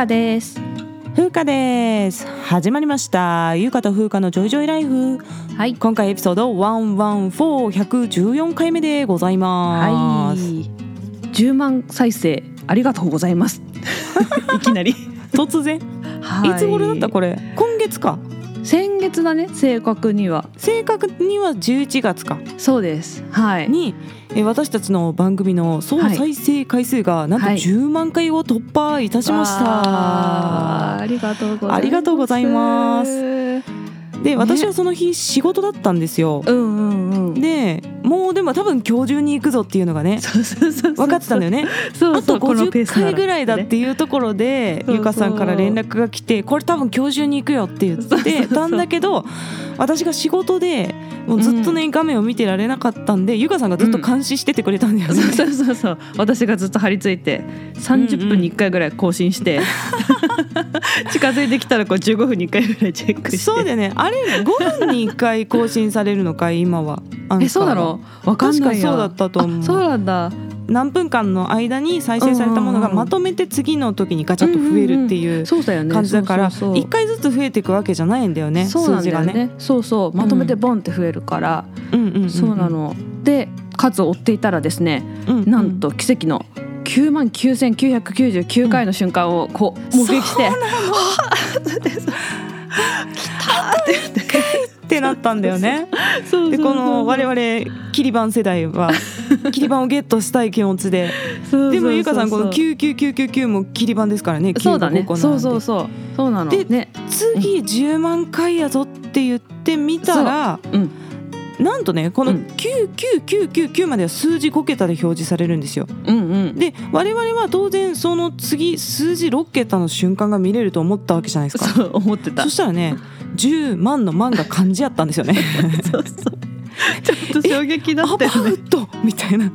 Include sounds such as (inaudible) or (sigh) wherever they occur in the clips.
かです。風花です。始まりました。ゆかと風花のジョイジョイライフ。はい。今回エピソード114114回目でございます、はい。10万再生ありがとうございます。(laughs) いきなり、突然、、はい。つ頃だったこれ？今月か。先月だね正確には。正確には11月か。そうです。はい。にえー私たちの番組の総再生回数がなんとはい。10万回を突破いたしました、わーありがとうございます。ありがとうございます。うんで私はその日仕事だったんですよ、うんうんでもうでも多分今日中に行くぞっていうのがね分かってたんだよね。あとそうそうこのペー50スなら回ぐらいだっていうところでそうそう。ゆかさんから連絡が来てこれ多分今日中に行くよって言ってたんだけど私が仕事でもうずっとね画面を見てられなかったんでゆかさんがずっと監視しててくれたんだよね。そうそうそうそう。私がずっと張り付いて30分に1回ぐらい更新して、(laughs) 近づいてきたらこう15分に1回ぐらいチェックして。そうだよね。あれ5分に1回更新されるのかい今は。えそうだろうわかんないや確かそうだったと思う。あそうなんだ何分間の間に再生されたものがまとめて次の時にガチャッと増えるっていうそうだよね。感じだからそうそうそう。1回ずつ増えていくわけじゃないんだよね。そうなんだよね。数字がね。そうそう。まとめてボンって増えるから、うんうんんん。そうなの。で数を追っていたらですねなんと奇跡の9万9999回の瞬間をこう目撃して、はぁでさ来たって言ってってなったんだよね。でこの我々キリバン世代はキリバンをゲットしたい気持ちで。でもゆかさんこの99999もキリバンですからねそうだね。9が5個そうそうそう。そうなの。でね。次10万回やぞって言ってみたら、う。ん。なんとねこのうん。99999までは数字5桁で表示されるんですよ。うんうんで我々は当然その次数字6桁の瞬間が見れると思ったわけじゃないですか。そう思ってたそしたらね10万の万が漢字やったんですよね。(laughs) そうそう。ちょっと衝撃だアバったよね。ウトみたいな。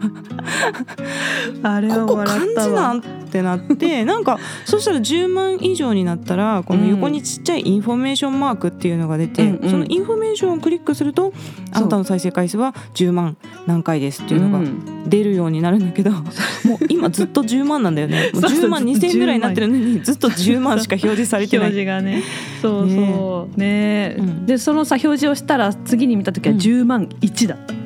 あれはここ漢字なんってなってなんかそしたら10万以上になったらこの横にちっちゃいインフォメーションマークっていうのが出て、うんうん。そのインフォメーションをクリックするとあなたの再生回数は10万何回ですっていうのがうん出るようになるんだけど、(laughs) もう今ずっと10万なんだよね。(laughs) そうそう10万2000円ぐらいになってるのにずっと10万しか表示されてな表い。示がねそうそうね。うん。でそのさ表示をしたら次に見た時はうん。10万1だ。った、あ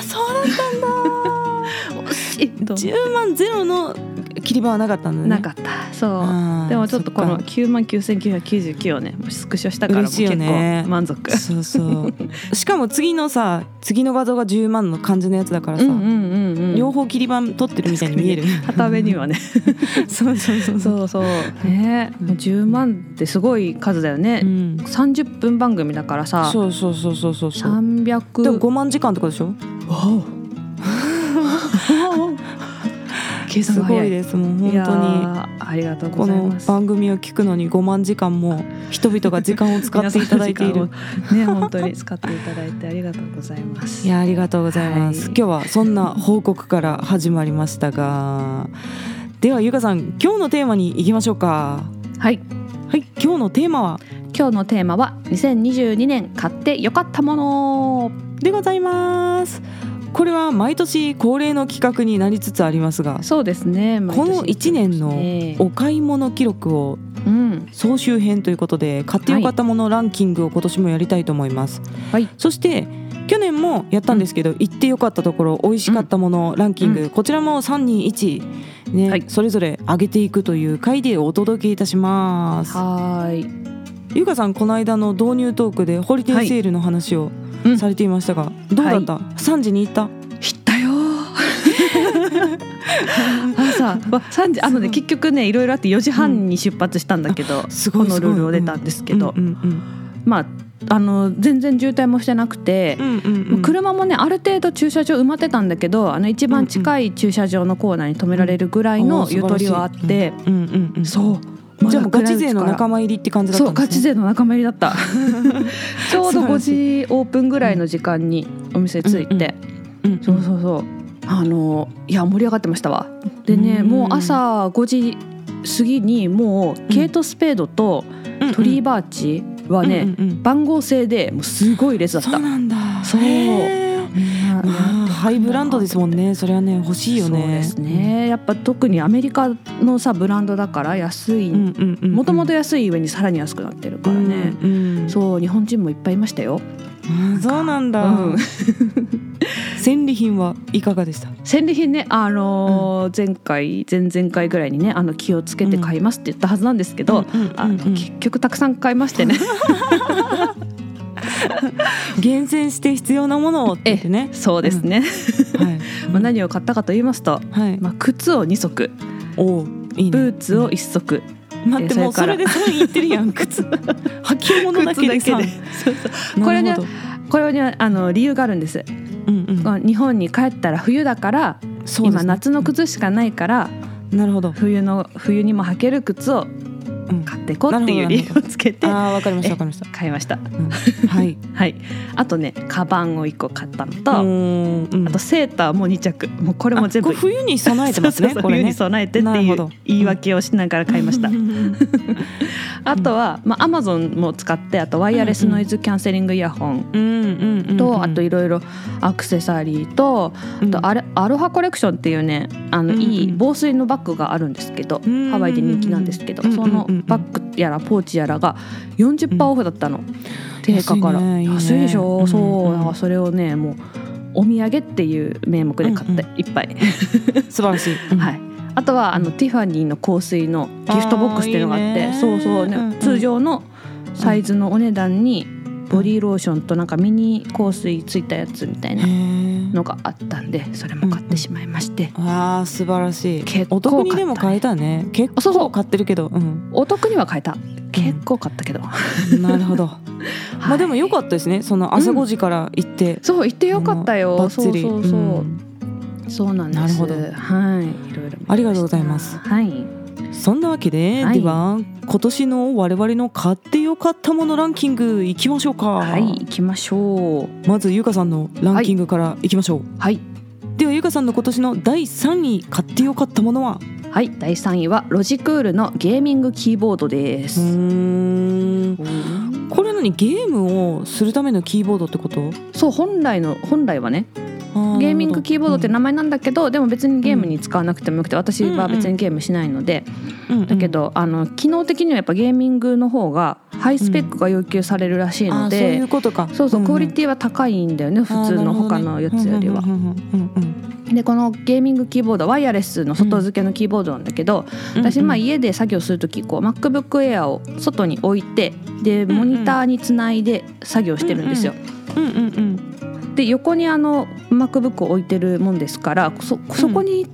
あそうだったんだ。惜しいと。10万ゼロの切り場はなかったんだね。なかった。そう。でもちょっとこのそっか。9万9999をねスクショしたから結ね。構満足。そうそう。(laughs) しかも次のさ次の画像が10万の感じのやつだからさ、うんうんうんうん。両方切り板撮ってるみたいに見える。(laughs) 片目にはね。(laughs) そうそうそうそう。そうそう。ねもう10万ってすごい数だよね、うん。30分番組だからさ。そうそうそうそうそうそう。300でも5万時間とでしょ？わお計算すごが早い。いですもう本ーありがとう当にこのございます。番組を聞くのに5万時間も人々が時間を使っていただいている。(laughs) ね本当に使っていただいてありがとうございます。いやありがとうございます、はい。今日はそんな報告から始まりましたがではゆかさん今日のテーマに行きましょうか。はい。はい今日のテーマは？今日のテーマは2022年買ってよかったもの。でございますこれは毎年恒例の企画になりつつありますがそうですね。この1年のねお買い物記録をうん。総集編ということで買ってよかったものランキングを今年もやりたいと思います、はい。そして去年もやったんですけど、行ってよかったところ美味しかったものランキング、うこちらも321ね、はい。それぞれ上げていくという回でお届けいたします。はーい。ゆかさんこの間の導入トークでホリデーセールの話をうんされていましたが、どうだった、3時に行った？知ったよ。(laughs) あさ、まあ、3時あのね結局ねいろいろあって4時半に出発したんだけど、すごいこのルールを出たんですけど、うんうんまああの全然渋滞もしてなくてう、んうんうん。うん車もねある程度駐車場埋まってたんだけどあの一番近い駐車場のコーナーに止められるぐらいのゆとりはあって、うんうんうん。そうじゃあガチ勢の仲間間入りって感じだったそうんガチ勢の仲間入りだった。(laughs) ちょうど5素晴らし時オープンぐらいの時間にお店着いて、うんうん。そうそうそう。あのいや盛り上がってましたわ。でねうん。もう朝5時過ぎにもうケイト・スペードとトリーバーチはね、うんうんうん番号制でもうすごい列だった。そうなんだ。そう。まあハイブランドですもんね。それはね欲しいよね。そうですね。やっぱ特にアメリカのさブランドだから安い。うんうんうんもともと安い上にさらに安くなってるからね、うんうんそう日本人もいっぱいいましたよ、うんそうなんだ。うん。(laughs) 戦利品はいかがでした？戦利品ねあのー前回前々回ぐらいにねあの気をつけて買いますって言ったはずなんですけど、うんうんうんうんあの結局たくさん買いましてね (laughs) (laughs) 厳選して必要なものをって言ってね。そうですね、はい。(laughs) まあ何を買ったかと言いますと、はい。まあ、靴を2足。おういいね。ブーツを1足、待ってもうそれでそれ言ってるやん (laughs) 靴。履物だけでさ。靴だけで。そうそう。これねこれはねあの理由があるんです、うんうん。日本に帰ったら冬だから、ね。夏の靴しかないからなるほど。冬の冬にも履ける靴をうん買っていこうっていう理由をつけてああわかりましたわかりました。(laughs) 買いました。うん。はい。(laughs) はい。あとねカバンを1個買ったのと、うん。うん。あとセーターも2着。もうこれも全部。冬に備えてますね (laughs) ね。冬に備えてっていう言い訳をしながら買いました。うん。うんうんあとは、まあ、アマゾンも使ってあとワイヤレスノイズキャンセリングイヤホンうんうんうんと、あといろいろアクセサリーとあとアレアロハコレクションっていうねあのうんうんいい防水のバッグがあるんですけど、うんハワイで人気なんですけど、うんうん。そのバッグやらポーチやらが40%オフだったの、定価から。安いでしょ、うんそううん。だからそれをねもうお土産っていう名目で買って、うんいっぱい、(laughs) 素晴らしい、(laughs) うん。はい。あとはあのティファニーの香水のギフトボックスっていうのがあってそうそうね、通常のサイズのお値段にボディーローションとなんかミニ香水ついたやつみたいなのがあったんでそれも買ってしまいまして、あー素晴らしい。結構お得にでも買えたね。結構買ってるけどうん。お得には買えた。結構買ったけど、なるほど。(laughs) まあでも良かっったですね。その朝うん5時から行って、そう行ってよかったよ。バッそうそうそう、ん。そうなんです。なるほど。はい。いろいろありがとうございます。はいそんなわけで、はい。では今年の我々の買ってよかったものランキングいきましょうか。はい行きましょう。まずゆかさんのランキングからいきましょう、はい。ではゆかさんの今年の第3位買ってよかったものは？はい第3位はロジクールのゲーミングキーボードでうす、これ何ゲームをするためのキーボードってこと？そう本来の本来はねゲーミングキーボードって名前なんだけど、でも別にゲームに使わなくてもよくて私は別にゲームしないので、前だけどあの機能的にはやっぱゲーミングの方がハイスペックが要求されるらしいのあーそういで、うことか。そうそう、クオリィティは高いんだよね普通の他のやつよりは。はでこのゲーミングキーボードワイヤレスの外付けのキーボードなんだけど、私まあ家で作業する時こう MacBook Air を外に置いてでんうん。モニターにつないで作業してるんですよ。うんうんうんで横にあの MacBook を置いてるもんですからそそこに、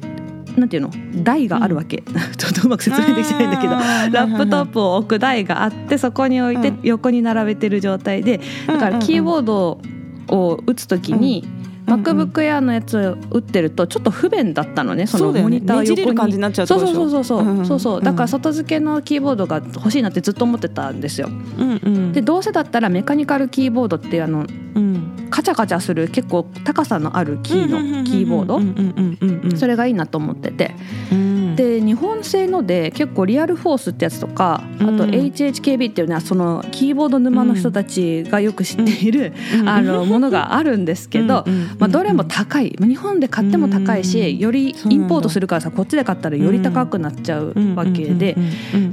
なんていうの？台があるわけ、(laughs) ちょっとうまく説明できてないんだけど。ラップトップを置く台があってそこに置いてうん。横に並べてる状態でだからキーボードを打つ時にうんうん MacBook Air のやつを打ってるとちょっと不便だったのね。そのモニター横に。る感じになっちゃうそうそうそうそう。そう,、ん。そうそう。だからん外付けのキーボードが欲しいなってずっと思ってたんですよ。うんうん。でどうせだったらメカニカルキーボードってあのうんカチャカチャする結構高さのあるキーのキーボード？それがいいなと思ってて。うんで日本製ので結構リアルフォースってやつとかあとうん HHKB っていうのはそのキーボード沼の人たちがよく知っているうん。あのものがあるんですけどまあどれも高い。日本で買っても高いうん。しよりインポートするからさこっちで買ったらより高くなっちゃうわけで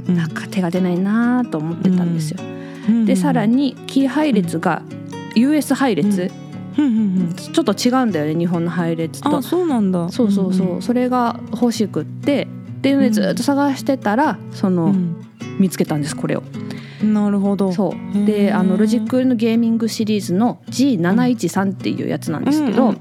なんか手が出ないなと思ってたんですよ。うん。でさらにキー配列が US 配列うんうんうん。ちょっと違うんだよね日本の配列と。あ。そうなんだ。そうそうそう、んそれが欲しくって。っていうのでずっと探してたらその、うん。見つけたんですこれを。なるほど。そう。であのロジックのゲーミングシリーズの G713 っていうやつなんですけど、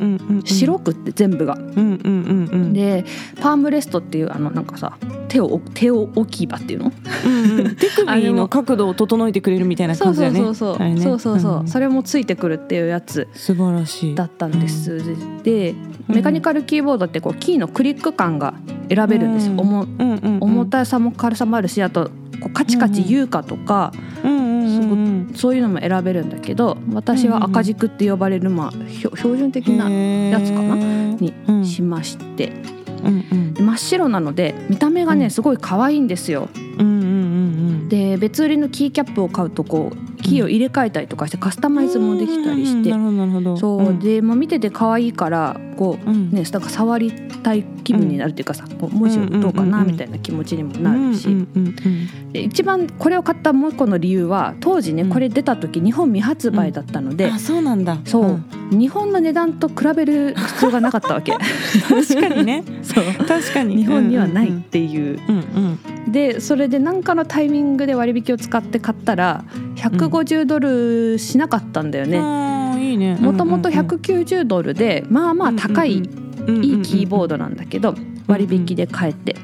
白くって全部が。でパームレストっていうあのなんかさ手を手を置き場っていうの？うんうん。(laughs) 手首の角度を整えてくれるみたいなそうそう感じだよね。そうそう、あれね。そうそうそう、んそれもついてくるっていうやつ。素晴らしい。だったんです、でうんメカニカルキーボードってこうキーのクリック感が選べるんですよ、うん重うんうんうん。重たさも軽さもあるしあとこうカチカチ言うかとか、そういうのも選べるんだけど私は赤軸って呼ばれる、まあ、標準的なややつかなにうん。しまして、うんうん。で真っ白なので見た目がね、うん。すごい可愛いんですよ。で別売りのキーキャップを買うとこうキーを入れ替えたりとかしてカスタマイズもできたりして、そう、ん。でもう見てて可愛いからこううん。ねなんか触りたい気分になるっていうかさ、こう文字を打とうかなみたいな気持ちにもなるし、で一番これを買ったもう一個の理由は当時ねうん。これ出た時日本未発売だったので、うんあそうなんだ。そう、ん。日本の値段と比べる必要がなかったわけ。(laughs) 確かにね。(laughs) そう。確かに。日本にはないっう。んていう、でそれで何かのタイミングで割引を使って買ったら150ドルしなかったんだよね。もともと190ドルでまあまあ高い、いいキーボードドなんだけど割引で買えて、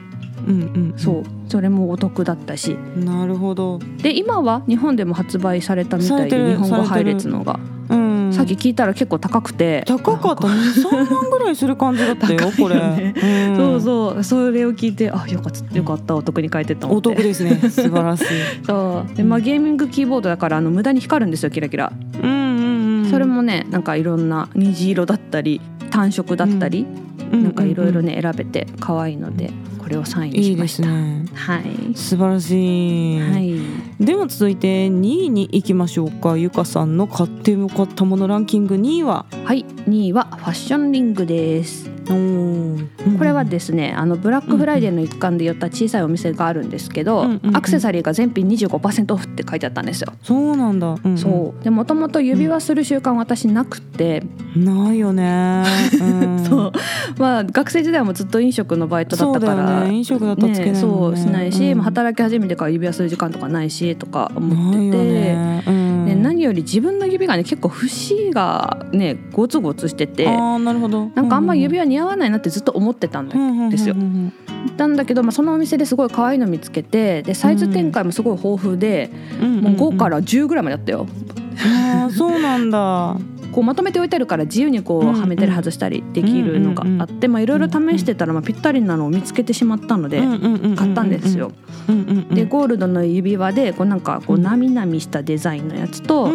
うんうんそう。それもお得だったし。なるほど。で今は日本でも発売されたみたいで日本語配列のが、うん。さっき聞いたら結構高くて。高かった。なん23万ぐらいする感じだったよ (laughs) 高いこれ。よねん。そうそう。それを聞いてあよかったよかったお得に買えてと思お得ですね。(laughs) 素晴らしい。そう。で、まあ、ゲーミングキーボードだからあの無駄に光るんですよキラキラ、うんうんうんそれもねなんかいろんな虹色だったり単色だったり、なんかいろいろね選べて可愛いのでこれを3位にいいでしました。すね。はい、素晴らしい、はい、では続いて2位に行きましょうか。ゆかさんの買ってよかったものランキング2位は。はい、2位はファッションリングです。これはですねあのブラックフライデーの一環で寄った小さいお店があるんですけど、アクセサリーが全品25%オフって書いてあったんですよ、そうなんだ、うんうん。そう。でもともと指輪する習慣私なくて、ないよね、うん、(laughs) そう。まあ学生時代もずっと飲食のバイトだったかそうね飲食だったらつけね。そうしないし、うん。まあ働き始めてから指輪する時間とかないしとか思ってて。ね、うん、で何より自分の指がね結構節がねゴツゴツしてて。ああなるほど。なんかあんま指輪似合わないなってずっと思ってたんだよですようんうんうん。なんだけど、まあ、そのお店ですごい可愛いの見つけてでサイズ展開もすごい豊富で、うんうんもう5から10ぐらいまであったよ。そうなんだこうまとめておいてあるから自由にこうはめたり外したりできるのがあってまあいろいろ試してたらまあぴったりなのを見つけてしまったので買ったんですよ。でゴールドの指輪でこうなんかこうなみなみしたデザインのやつと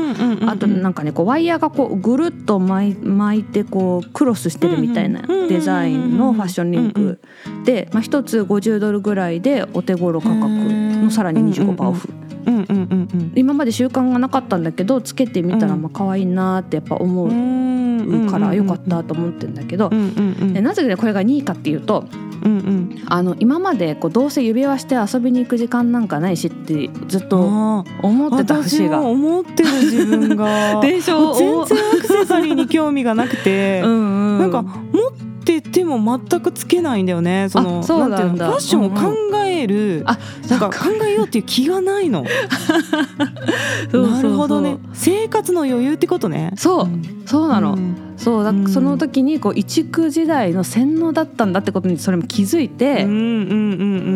あとなんかねこうワイヤーがこうぐるっと巻いてこうクロスしてるみたいなデザインのファッションリングで、まあ、1つ50ドルぐらいでお手頃価格のさらに25%オフ。うんうんうんうん。今まで習慣がなかったんだけどつけてみたらうん。まあ可愛いなってやっぱ思うからよかったと思ってるんだけどなぜねこれが2位かっていうとうんうん。あの今までこうどうせ指輪して遊びに行く時間なんかないしってずっとあ思ってた私節が。も。思ってる自分が。(laughs) でしょ全然アクセサリーに興味がなくて、うんうん、なんか持ってても全くつけないんだよね。そのあそうなんだ。ていうのファッションを考える、あなんか。考えようっていう気がないの。(laughs) なるほどね。生活の余裕ってことね。そう、そうなの、ん。そうだうん。その時にこう一区時代の洗脳だったんだってことにそれも気づいて、うんうんう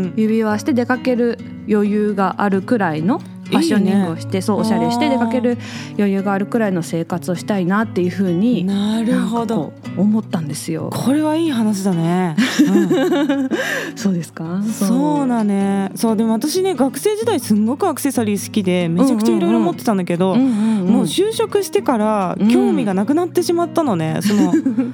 ん。指輪して出かける余裕があるくらいのファッショニングをしてそうおしゃれして出かける余裕があるくらいの生活をしたいなっていうふううんになるほど。思ったんですよ。これはいい話だね、うん。(laughs) そうですか？そう。だね。そうでも私ね学生時代すんごくアクセサリー好きでめちゃくちゃいろいろ持ってたんだけど、うんうんうん。もう就職してからうん興味がなくなってしまったのね、その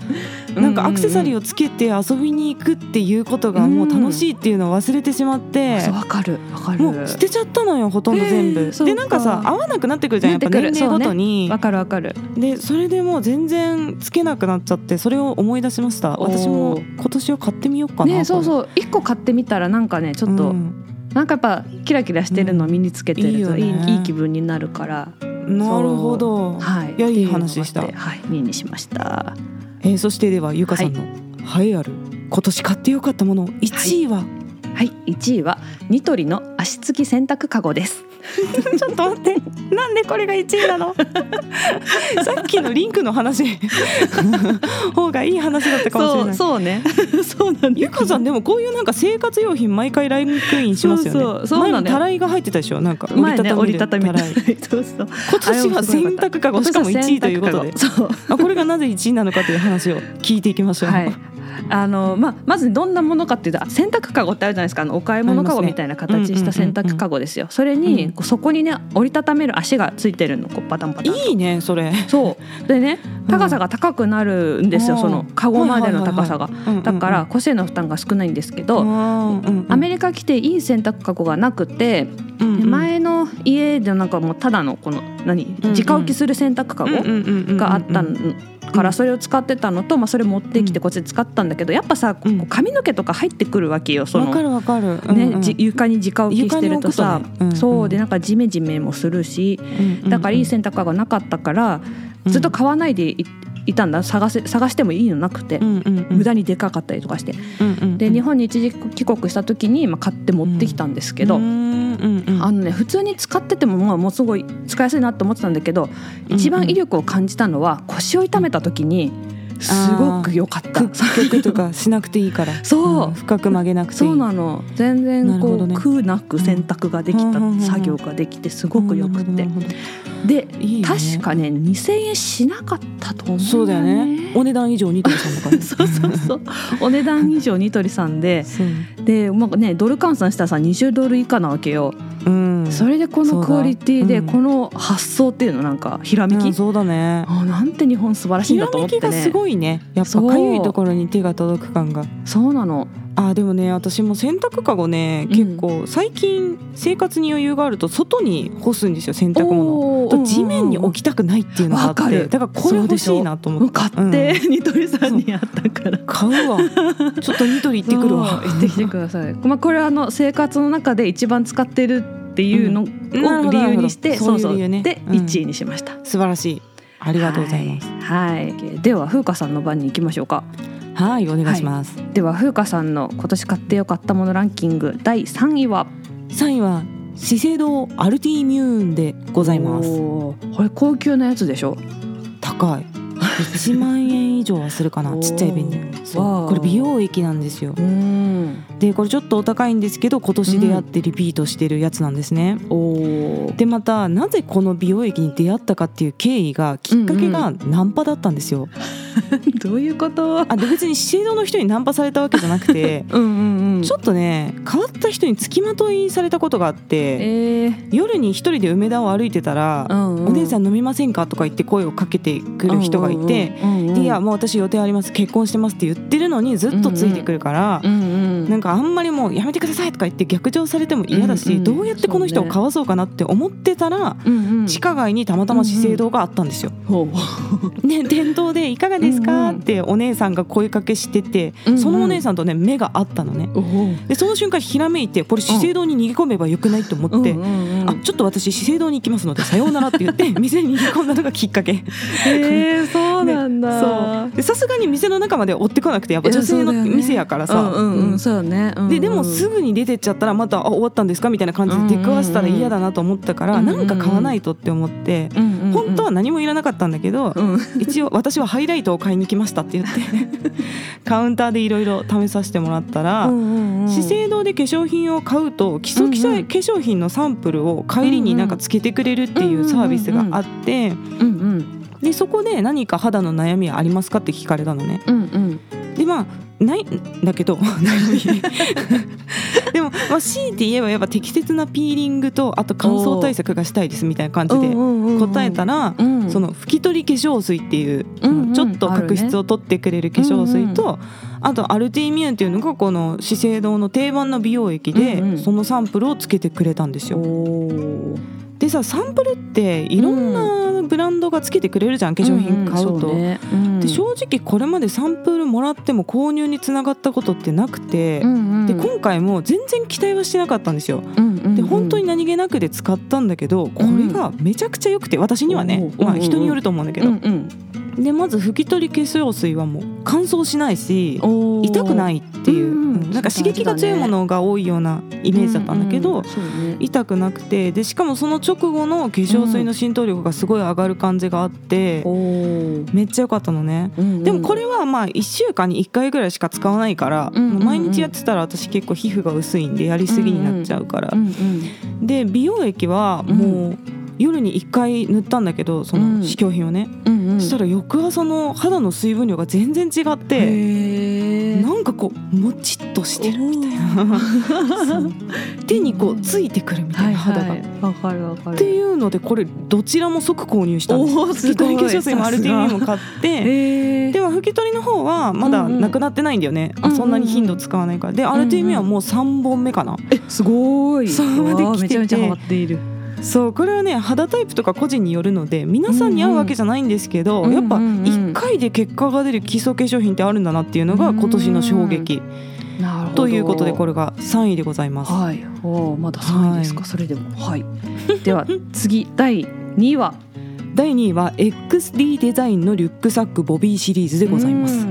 (laughs) なんかアクセサリーをつけて遊びに行くっていうことがもう楽しいっていうのを忘れてしまって、そうわかるわかる。もう捨てちゃったのよほとんど全部、へーそうか。でなんかさ合わなくなってくるじゃんやっぱ年齢ごとに、わかるわかる。でそれでもう全然つけなくなっちゃってそれを思い出しました。私も今年は買ってみようかなねそううそう。一個買ってみたらなんかねちょっと、なんかやっぱキラキラしてるのを身につけてるといい,、うんいいよね。いい気分になるから。なるほど、はい。いやいい話でした。はい。2位にしました。えーそしてではゆかさんの栄えある今年買ってよかったもの1位は、はい。1位はニトリの足つき洗濯かごです (laughs) ちょっと待って。なんでこれが1位なの？(laughs) さっきのリンクの話。方がいい話だったかもしれない。そうね。(laughs) そうなんゆかさんでもこういうなんか生活用品毎回ラインクインしますよね。そうそう前もたらいが入ってたでしょ？なんか折りたたみたらい。そうそう。今年は洗濯かごしかも1位ということで。そう。あこれがなぜ1位なのかという話を聞いていきましょう、はいあのまあ、まずどんなものかっていうと洗濯かごってあるじゃないですか。あのお買い物かごみたいな形した洗濯かごですよ。それに、そこにね折りたためる足がついてるの。こうパタンパタンと。いいねそれ。そう。でね高さが高くなるんですよ、うん。そのカゴまでの高さが、だから個性の負担が少ないんですけど、アメリカ来ていい洗濯かごがなくて、カ前の家でなんかもうただのこの何うん直置きする洗濯かごがあったのからそれを使ってたのと、まあ、それ持ってきてこっちで使ったんだけどやっぱさこうん。う髪の毛とか入ってくるわけよそかるわかる、ねうんうん。じ床に直置きしてるとさ床に置くとね。うんそうでなんかジメジメもするしだからいい洗濯がなかったからずっと買わないでいいたんだ。探せ探してもいいのなくて無駄にでかかったりとかして。で日本に一時帰国した時にまあ買って持ってきたんですけど。あのね普通に使っててもまあもうすごい使いやすいなと思ってたんだけど一番威力を感じたのは腰を痛めた時にすごく良かった。屈曲とかしなくていいから。そう。ん。深く曲げなくてそうなの。全然こう、ね。苦なく洗濯ができた、うんうんうんうん作業ができてすごくよくて、なるほどなるでね確かね2,000円しなかったと思うんそうだよね。お値段以上ニトリさんだからねそうそうそう。お値段以上ニトリさんで。(laughs) で、まあね、ドル換算したらさ20ドル以下なわけよ、うん。それでこのクオリティでこの発想っていうのなんかひらめき、うんそうだね。あなんて日本素晴らしいんひらだと思ってね。めきがすごいね。やっそう。ぱかゆいところに手が届く感が。そうなの。あでもね私も洗濯かごねうん。結構最近生活に余裕があると外に干すんですよ洗濯物。と地面に置きたくないっていうのがあってわかる。だからこれ欲しいなと思って。買って、ニトリさんにあったから。買うわ。ちょっとニトリ行ってくるわ。そう。行ってきてください。まあこれはあの生活の中で一番使ってるっていうのを理由にして、なるほど。そういう理由ね。でうん。1位にしました。素晴らしいありがとうございます。はい。はい。では風花さんの番に行きましょうか。はいお願いします、では風花さんの今年買ってよかったものランキング第3位は？3位は資生堂アルティミューンでございます。これ高級なやつでしょ？高い1万円以上はするかなちっちゃい紅そこれ美容液なんですようん。でこれちょっとお高いんですけど今年出会ってリピートしてるやつなんですね、おお。でまたなぜこの美容液に出会ったかっていう経緯がきっかけがナンパだったんですよ、(laughs) どういうこと？あで別に資生堂の人にナンパされたわけじゃなくて (laughs) うんうんうん。ちょっとね変わった人に付きまといされたことがあってえー夜に一人で梅田を歩いてたら「うんうん、お姉さん飲みませんか?」とか言って声をかけてくる人がいてうんうんうんうん「でいやもう私予定あります結婚してます」って言ってるのにずっとついてくるからう。んうん、なんかあんまりもうやめてくださいとか言って逆上されても嫌だし、うんうんどうやってこの人をかわそうかなって思ってたら、地下街にたまたま資生堂があったんですよ。(laughs) ね、店頭で「いかがですか?」ってお姉さんが声かけしてて、うんうんそのお姉さんとね目があったのね。でその瞬間ひらめいてこれ資生堂に逃げ込めばよくないと思って。うんうんうん、あちょっと私資生堂に行きますのでさようならって言って店に逃げ込んだのがきっかけえー、そうなんだ、さすがに店の中まで追ってこなくてやっぱ女性の店やからさ。ででもすぐに出てっちゃったらまた「あ終わったんですか?」みたいな感じで出くわしたら嫌だなと思ったから、うんうんうん。なんか買わないとって思って、うんうんうん、本当は何もいらなかったんだけど、うん。一応私はハイライトを買いに来ましたって言って (laughs) カウンターでいろいろ試させてもらったら、うんうんうん、資生堂で化粧品を買うと基礎化粧品のサンプルを帰りになんかつけてくれるっていうサービスがあってうんうんでそこで何か肌の悩みはありますかって聞かれたのね。うんうん。でまあないんだけど (laughs) (laughs) でも、まあ、強いて言えばやっぱ適切なピーリングとあと乾燥対策がしたいですみたいな感じで答えたら、うん。その拭き取り化粧水っていう、うんうん。ちょっと角質を取ってくれる化粧水と、あとアルティミューンっていうのがこの資生堂の定番の美容液で、うんうんそのサンプルをつけてくれたんですよ。でさサンプルっていろんなブランドがつけてくれるじゃん化粧品買うと。んんね。うん。で正直これまでサンプルもらっても購入につながったことってなくて、うんうん。で今回も全然期待はしてなかったんですよ。うんうんうん。で本当に何気なくで使ったんだけどこれがめちゃくちゃ良くて私にはね、まあ、人によると思うんだけど、うんうんでまず拭き取り化粧水はもう乾燥しないし痛くないっていう、うんうん。なんか刺激が強いものが多いようなイメージだったんだけど、うんうんね。痛くなくて。でしかもその直後の化粧水の浸透力がすごい上がる感じがあって、めっちゃ良かったのね。うんうんでもこれはまあ1週間に1回ぐらいしか使わないから、うんうんうん。毎日やってたら私結構皮膚が薄いんでやりすぎになっちゃうから、うんうんで美容液はもう夜に1回塗ったんだけどその試供品をね、うんうん。そしたら翌朝の肌の水分量が全然違ってなんかこうもちっとしてるみたいな。(laughs) 手にこうついてくるみたいな肌が。わかるわかる。っていうのでこれどちらも即購入したんです拭き取り化粧水もさすが。RTB も買ってでも拭き取りの方はまだなくなってないんだよね、うんうんそんなに頻度使わないから。で RTB はもう3本目かな、えすごい。そうまでてて。めちゃめちゃハマっているそうこれはね肌タイプとか個人によるので皆さんに合うわけじゃないんですけど、うんうんやっぱうんうん。うん1回で結果が出る基礎化粧品ってあるんだなっていうのが今年の衝撃。ということでこれが3位でございます。はい。おーまだ3位ですか、はい。それでも。はい。では次第2位は？第2位は XD デザインのリュックサックボビーシリーズでございます。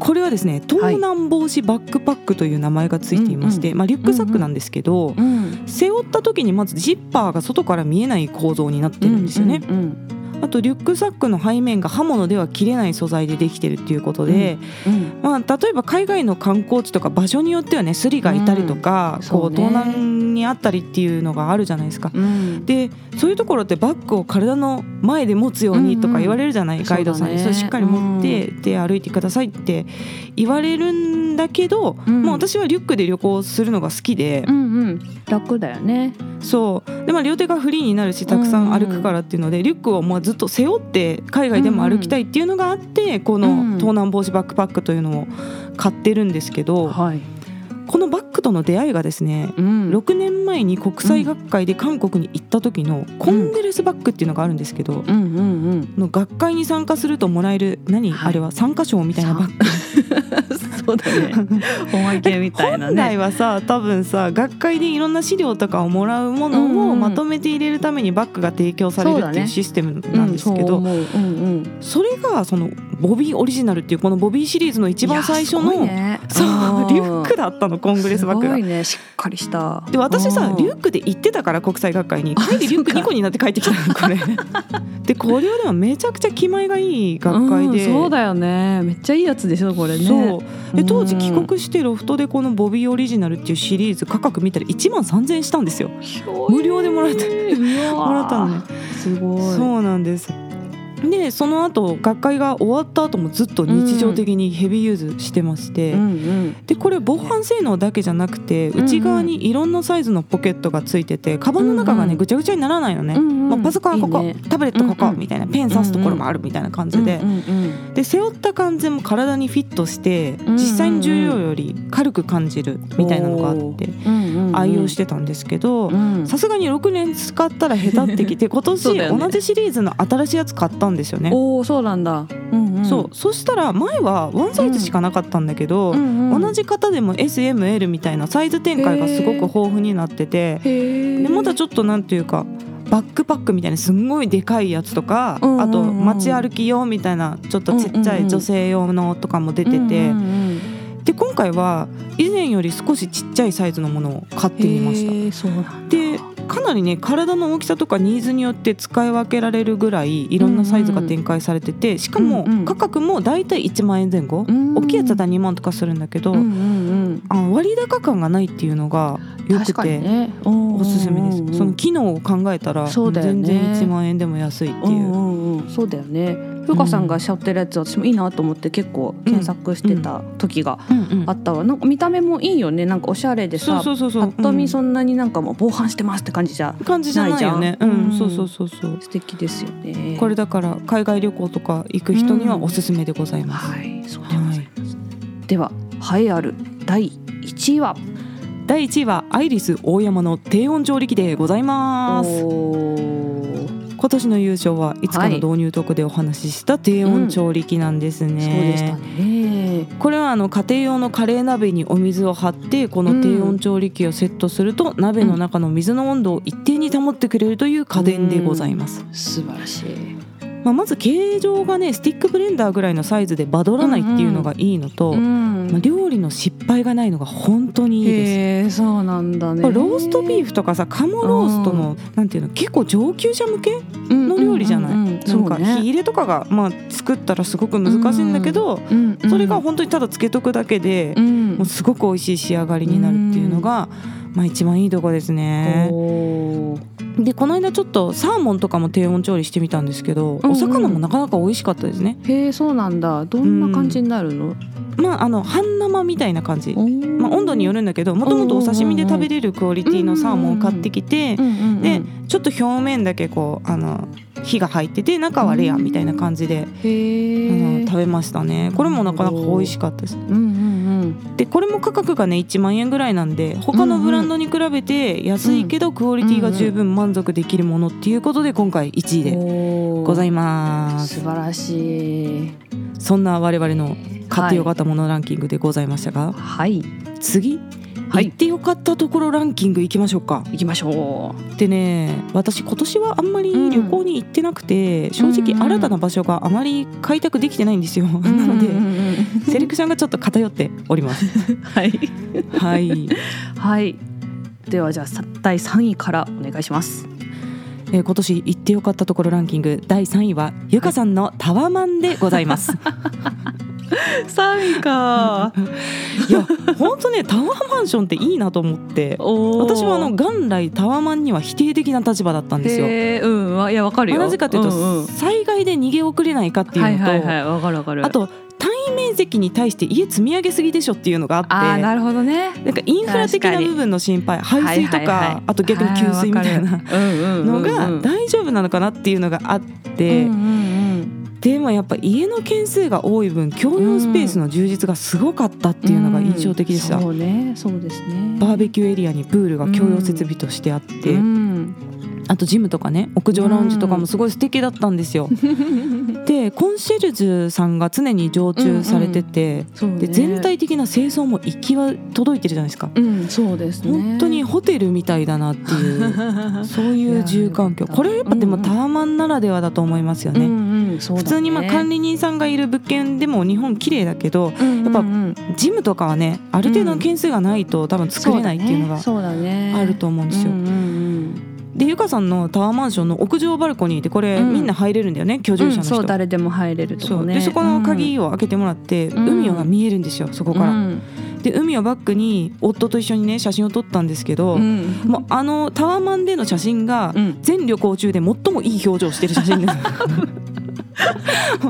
うんはいこれはですね盗難防止バックパックという名前がついていまして、うんうんまあ、リュックサックなんですけど、うん背負った時にまずジッパーが外から見えない構造になってるんですよね。うんうんあとリュックサックの背面が刃物では切れない素材でできてるっていうことで、うん。まあ、例えば海外の観光地とか場所によってはねスリがいたりとか、うん。こう盗難にあったりっていうのがあるじゃないですか。うん。でそういうところってバッグを体の前で持つようにとか言われるじゃない、うん。ガイドさんに。そね。それしっかり持って、で歩いてくださいって言われるんだけど、うん。もう私はリュックで旅行するのが好きで、うんうん。楽だよね。そう。で、まあ、両手がフリーになるしたくさん歩くからっていうので、リュックをもうずっと背負って海外でも歩きたいっていうのがあって、こうん。の盗難防止バックパックというのを買ってるんですけど、はい、このバッグとの出会いがですねうん。6年前に国際学会で韓国に行った時のコングレスバッグっていうのがあるんですけど、うんうんうん。の学会に参加するともらえる何、はい。あれは参加賞みたいなバッグ (laughs) そうだね。おまけみたいな本来ねはさ多分さ学会でいろんな資料とかをもらうものをまとめて入れるためにバッグが提供されるっていうシステムなんですけど、うんそれがそのボビーオリジナルっていうこのボビーシリーズの一番最初の、ね。そうったのコングレスバッグがすごい。ねしっかりした。で私さうん。リュックで行ってたから国際学会に。帰りリュック2個になって帰ってきたのこれ。(laughs) でこれはでもめちゃくちゃ気前がいい学会で、うんそうだよね。めっちゃいいやつでしょこれね。そう。で当時帰うん国してロフトでこのボビーオリジナルっていうシリーズ価格見たら1万3000円したんですよ。無料でもらえたももらったのねすごい。そうなんですでその後学会が終わった後もずっと日常的にヘビーユーズしてまして、うんうん。でこれ防犯性能だけじゃなくて内側にいろんなサイズのポケットがついててカバンの中がねぐちゃぐちゃにならないのね、うんうん。まあ、パソコンはここね。タブレットここ、みたいなペン刺すところもあるみたいな感じで、うんうんで背負った感じも体にフィットしてうん実際の重量より軽く感じるみたいなのがあって愛用してたんですけどうん。さすがに6年使ったら下手ってきて (laughs) 今年同じシリーズの新しいやつ買ったんですよね。おおそうなんだ。うんうん。そう。そしたら前はワンサイズしかなかったんだけど、うんうん同じ方でも SML みたいなサイズ展開がすごく豊富になっててでまだちょっとなんていうかバックパックみたいなすんごいでかいやつとか、うんうんうん。あと街歩き用みたいなちょっとちっちゃい女性用のとかも出てて、うんうんで今回は以前より少しちっちゃいサイズのものを買ってみました。でかなりね体の大きさとかニーズによって使い分けられるぐらいいろんなサイズが展開されててしかも価格もだいたい1万円前後。うん。大きいやつだったら2万とかするんだけど、あの割高感がないっていうのがよくて、ね。おすすめです、その機能を考えたら全然1万円でも安いっていう。そうだよねふうかさんがしゃってるやつ私もいいなと思って結構検索してた時があったわ。なんか見た目もいいよね。なんかおしゃれでそうさそうそうそう。ぱっと見うそんなになんかもう防犯してますって感じじゃん。感じじゃないよね。ないじゃん。うん、うん。そうそうそうそう。素敵ですよね。これだから海外旅行とか行く人にはおすすめでございます、はい。そうでございます、では栄えある第1位は？第1位はアイリス大山の低温調理器でございます今年の優勝はいつかの導入トークでお話しした低温調理器なんですね、そうでしたね。これはあの家庭用のカレー鍋にお水を張ってこの低温調理器をセットすると鍋の中の水の温度を一定に保ってくれるという家電でございます、素晴らしいまあ、まず形状がねスティックブレンダーぐらいのサイズで場所取らないっていうのがいいのと、うんまあ、料理の失敗がないのが本当にいいです。そうなんだね。ローストビーフとかさ鴨ローストのなんていうの結構上級者向けの料理じゃない、うんうんうんうんなんか火入れとかがまあ作ったらすごく難しいんだけど、うんうんそれが本当にただつけとくだけで、うん。もうすごく美味しい仕上がりになるっていうのが、まあ一番いいとこですね。でこの間ちょっとサーモンとかも低温調理してみたんですけど、うんお魚もなかなか美味しかったですね。へえそうなんだ。どんな感じになるの、まああの半生みたいな感じ。まあ温度によるんだけど、もともとお刺身で食べれるクオリティのサーモンを買ってきてう、んうんうんでちょっと表面だけこうあの火が入ってて中はレアみたいな感じで、へあのえ食べましたね。これもなかなか美味しかったです。うんうんでこれも価格がね1万円ぐらいなんで他のブランドに比べて安いけどクオリティが十分満足できるものっていうことで今回1位うんでございます。素晴らしい。そんな我々の買ってよかったものランキングでございましたが、はい。次？はい。行ってよかったところランキングいきましょうか。行きましょでね私今年はあんまり旅行に行ってなくて、正直うん新たな場所があまり開拓できてないんですよ、うなので、うんうん。(laughs) うんセレクションがちょっと偏っております。(laughs) はい。はい。はい。ではじゃあさ第3位からお願いします。えー今年行ってよかったところランキング第3位はゆかさんのタワマンでございます。(laughs) 3位か。いや本当ねタワーマンションっていいなと思って。私はあの元来タワマンには否定的な立場だったんですよ。うん。わいやわかるよ。まあなぜかというと、んうん。災害で逃げ遅れないかっていうのと、はいはいはい。わかるわかる。あと面積に対して家積み上げすぎでしょっていうのがあってあーなるほどね。なんかインフラ的な部分の心配排水とか、あと逆に給水みたいなののが大丈夫なのかなっていうのがあって。うんうんでもやっぱ家の件数が多い分共用スペースの充実がすごかったっていうのが印象的でした、うん。そうねそうですね。バーベキューエリアにプールが共用設備としてあって、うんあとジムとかね屋上ラウンジとかもすごい素敵だったんですよ。でコンシェルジュさんが常に常駐されてて、そうね。で全体的な清掃も行きは届いてるじゃないですか。うんそうですね。本当にホテルみたいだなっていう (laughs) そういう住環境。これやっぱでもうんうんタワマンならではだと思いますよね。うんうんね。普通にまあ管理人さんがいる物件でも日本綺麗だけどやっぱジムとかはねある程度の件数がないと多分作れないっていうのがあると思うんですよ。うんうんでゆかさんのタワーマンションの屋上バルコニーってこれ、うん。みんな入れるんだよね？居うん。住者の人。そう誰でも入れるとこね。でそこの鍵を開けてもらって、うん。海が見えるんですよそこから。うん。で海をバックに夫と一緒にね写真を撮ったんですけど、うん。もうあのタワーマンでの写真がうん。全旅行中で最もいい表情をしてる写真です。(laughs)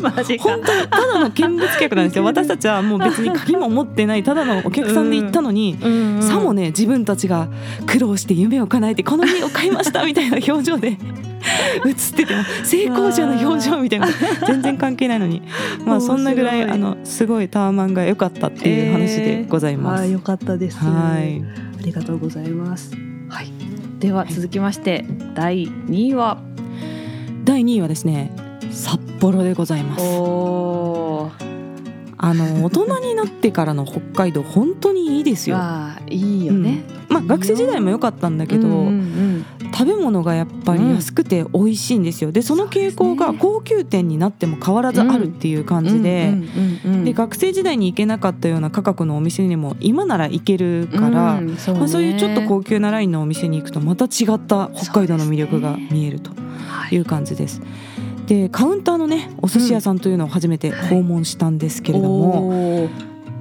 マジ本当にただの見物客なんですよ。私たちはもう別に鍵も持ってないただのお客さんで行ったのに、うんうんさもね自分たちが苦労して夢を叶えてこの家を買いましたみたいな表情で写ってても成功者の表情みたいな全然関係ないのに。まあそんなぐらいあのすごいタワマンが良かったっていう話でございます。えーあかったです。はい。ありがとうございます。はい。では続きまして第2位は？第2位はですね札幌でございます。あの大人になってからの北海道本当にいいですよ。いいよねまあ学生時代も良かったんだけど、うんうん食べ物がやっぱり安くて美味しいんですよ。でその傾向が高級店になっても変わらずあるっていう感じで。うんうんうんで学生時代に行けなかったような価格のお店にも今なら行けるから、うんそうねまあ、そういうちょっと高級なラインのお店に行くとまた違った北海道の魅力が見えるという感じです。でカウンターのねお寿司屋さんというのを初めて訪問したんですけれども、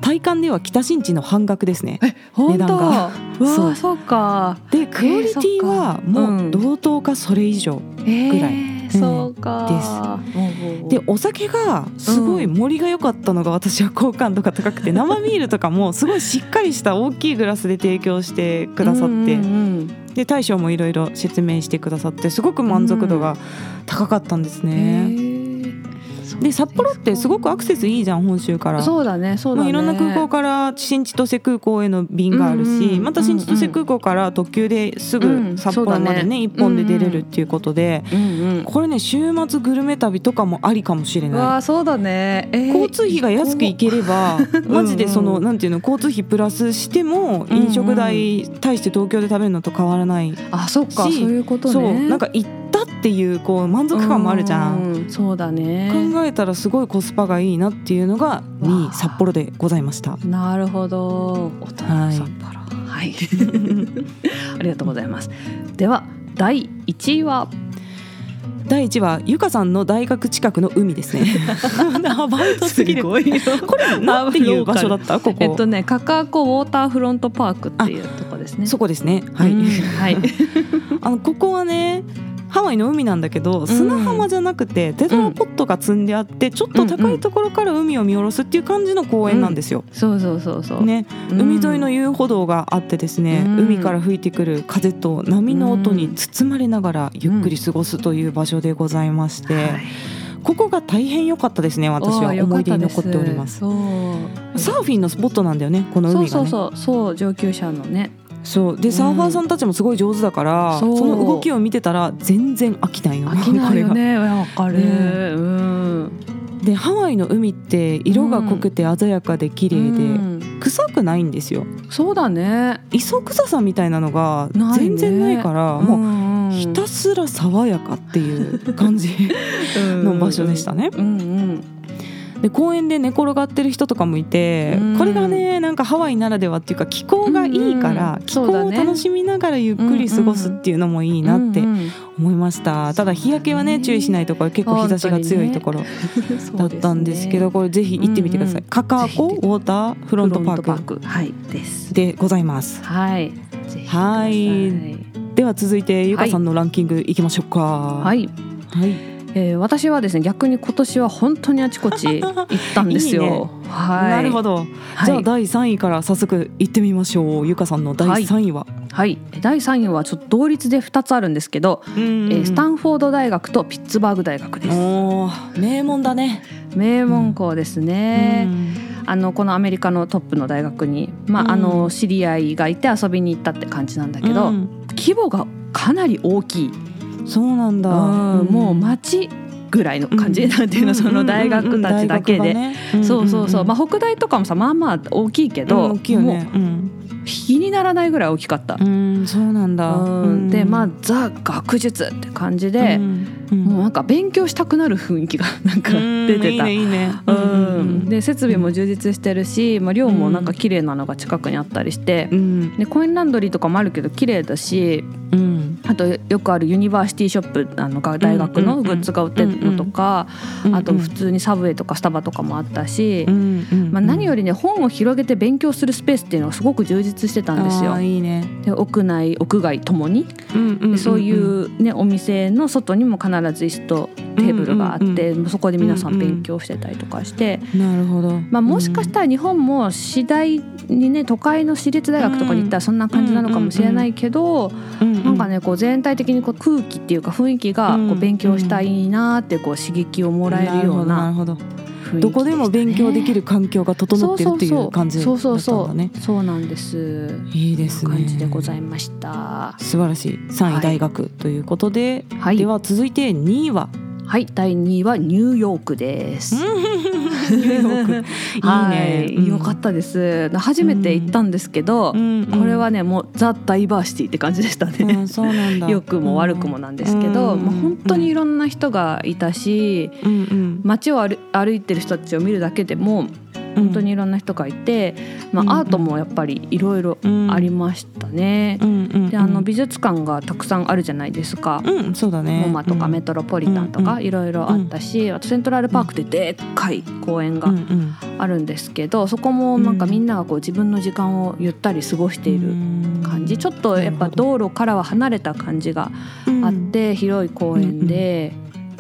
体感では北新地の半額ですね。値段が。わそう。あそうか。でクオリティはもう同等かそれ以上、ぐらいそうか。です。でお酒がすごい盛りが良かったのが私は好感度が高くて (laughs) 生ビールとかもすごいしっかりした大きいグラスで提供してくださってで大将もいろいろ説明してくださってすごく満足度が高かったんですね。で札幌ってすごくアクセスいいじゃん本州から。そうだねそうだね。まあ、いろんな空港から新千歳空港への便があるし、うんうんまた新千歳空港から特急ですうんぐ札幌までね,、一本で出れるっていうことで、うんうんこれね週末グルメ旅とかもありかもしれうない。わあそうだね。えー交通費が安く行ければマジでそのうんなんていうの交通費プラスしてもうんうん飲食代対して東京で食べるのと変わらないあそっかそうしいうことね。そうなんか行ったったっていうこう満足感もあるじゃん。うん。そうだね。考えたらすごいコスパがいいなっていうのが2位札幌でございました。なるほど大人の札幌はい、(laughs) ありがとうございますでは第1位は？第1位はゆかさんの大学近くの海ですね。アバウトすぎる。これなんていう場所だった？ここ。(laughs) えっとねカカアコウォーターフロントパークっていうとこですねそこですね。はい。うんはい (laughs) あのここはねハワイの海なんだけど砂浜じゃなくてテトラポットが積んであってちょっと高いところから海を見下ろすっていう感じの公園なんですよ。そうそうそうそう、ね、うん。海沿いの遊歩道があってですね、うん。海から吹いてくる風と波の音に包まれながらゆっくり過ごすという場所でございまして、はい。ここが大変良かったですね私は。思い出に残っております。サーフィンのスポットなんだよねこの海がね。そうそう。そう上級者のねそう。でサーファーさんたちもすごい上手だから、そう。その動きを見てたら全然飽きないの飽きないよねわかる、ね。うん。がでハワイの海って色が濃くて鮮やかで綺麗で、うん。臭くないんですよ。そうだね。磯臭さみたいなのが全然ないからもううひたすら爽やかっていう感じの場所でしたね。うんうんで公園で寝転がってる人とかもいて、うん。これがねなんかハワイならではっていうか気候がいいから、うん気候を楽しみながらゆっくり過ごすっていうのもいいなってうんうん。思いました、ただ日焼けはね注意しないところ結構日差しが強いところだったんですけどこれぜひ行ってみてください、うん。うんカカアコウォーターフロントパーク。はいです。でございます。はい。はい。では続いてゆかさんのランキングいきましょうか。はい、はいえー、私はですね逆に今年は本当にあちこち行ったんですよ。(laughs) いいね。はい。なるほど、はい。じゃあ第3位から早速行ってみましょう。ゆかさんの第3位は、はい。第3位はちょっと同率で2つあるんですけど、うん。うんえースタンフォード大学とピッツバーグ大学です。名門だね、名門校ですね、あのこのアメリカのトップの大学に、まあうん。あの知り合いがいて遊びに行ったって感じなんだけど、うん。規模がかなり大きい、そうなんだ、うんもう町ぐらいの感じ、なんていうのその大学たちだけで。そうそうそう、まあ、北大とかもさまあまあ大きいけど、大きいよね。もう比にならないぐらい大きかった。うん、うんそうなんだ、うん。でまあザ学術って感じで、もうなんか勉強したくなる雰囲気が (laughs) なんか出てた。いいねいいね。うん、で設備も充実してるし、まあ、寮もなんか綺麗なのが近くにあったりしてう、ん。でコインランドリーとかもあるけど綺麗だしうんあとよくあるユニバーシティショップあのが大学のグッズが売ってるのとか、あと普通にサブウェイとかスタバとかもあったし、うんうんまあ、何よりね本を広げて勉強するスペースっていうのがすごく充実してたんですよ。いいね、で屋内屋外ともに、うんそういう、ね、お店の外にも必ず椅子とテーブルがあって、そこで皆さん勉強してたりとかして、なるほど、まあ、もしかしたら日本も次第にね都会の私立大学とかに行ったらそんな感じなのかもしれないけど、なんかねこう全体的にこう空気っていうか雰囲気がこう勉強したいなってこう刺激をもらえるようなね。どこでも勉強できる環境が整ってるっていう感じだったんだね。そうそうそう。そうなんです。いいですね。感じでございました。素晴らしい。3位大学ということで、はい。では続いて2位は？はい第2位はニューヨークです。ニューヨーク。(laughs) い。いね、はい、うん。よかったです。初めて行ったんですけど、うん。これはねもうザ・ダイバーシティって感じでしたね、うん (laughs) 良くも悪くもなんですけど、うん。まあ、本当にいろんな人がいたし、うんうん。街を歩歩いてる人たちを見るだけでも本当にいろんな人がいて、まうんあ、アートもやっぱりいろいろありましたね。うんうんであの美術館がたくさんあるじゃないですか。うんそうだね。モマとかメトロポリタンとうんうんかいろいろあったし、あとセントラルパークってでっかい公園がうんうんあるんですけどそこもなんかみんながこう自分の時間をゆったり過ごしている感じ。ちょっとやっぱ道路からは離れた感じがあって広い公園で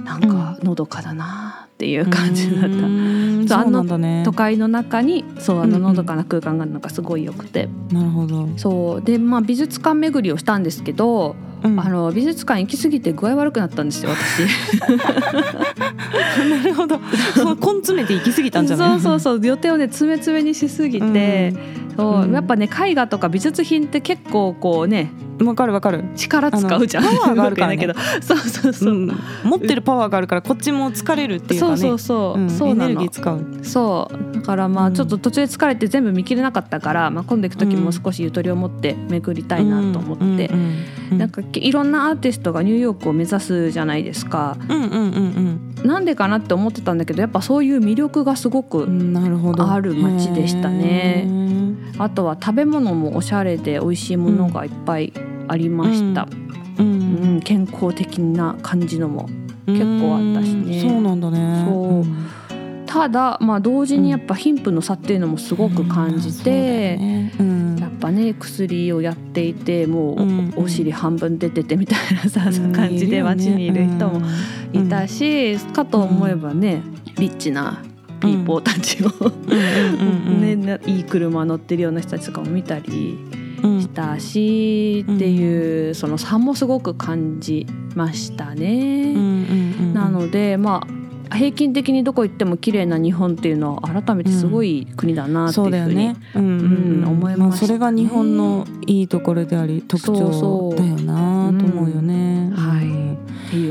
なんかのどかだなっていう感じだった。たそうなんだね。都会の中にそうあのうんうん。のどかな空間があるのがすごい良くて、なるほど、そう。でまあ美術館巡りをしたんですけど、うん。あの美術館行き過ぎて具合悪くなったんですよ私。(laughs) なるほど。そう根詰めて行き過ぎたんじゃない？そうそうそう。予定をね詰め詰めにしすぎて、そう、うん。やっぱね絵画とか美術品って結構こうねわかるわかる。力使うじゃん。パワーがあるからね。(laughs) (laughs) そうそうそう、うん。持ってるパワーがあるからこっちも疲れるっていうかね。そうそうそう、うん。エネルギー使う。そう。だからまあうん。ちょっと途中で疲れて全部見切れなかったから、まあ、今度行く時も少しゆとりを持って巡りたいなと思って、うんうんうんなんかいろんなアーティストがニューヨークを目指すじゃないですか。うんうんうんなんでかなって思ってたんだけどやっぱそういう魅力がすごうく、ん。なるほど。ある街でしたね。あとは食べ物もおしゃれで美味しいものがいっぱいありました、ううん。ん。健康的な感じのも結構あったしね。うんそうなんだね。そう。ん。ただまあ同時にやっぱ貧富の差っていうのもすごく感じて、うん。やっぱね薬をやっていてもううん。おお尻半分出ててみたいなさ、感じで街にいる人もいたし、かと思えばねリッチなピーポーたちを、ねいい車乗ってるような人たちとかも見たりしたし、っていうその差もすごく感じましたね。なのでまあ平均的にどこ行っても綺麗な日本っていうのは改めてすごい国だなっていうふうに、思いましたね、それが日本のいいところであり特徴だよなと思うよね。はい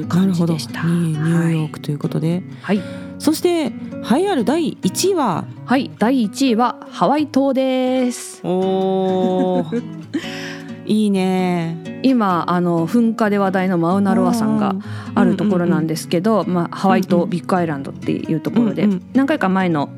感じでした。ニューヨークということで、はい、そして栄えある第1位は？はい、第1位はハワイ島です。おー。(laughs) いいね。今あの噴火で話題のマウナロア山があるところなんですけど、まあ、ハワイ島ビッグアイランドっていうところで、うんうん何回か前の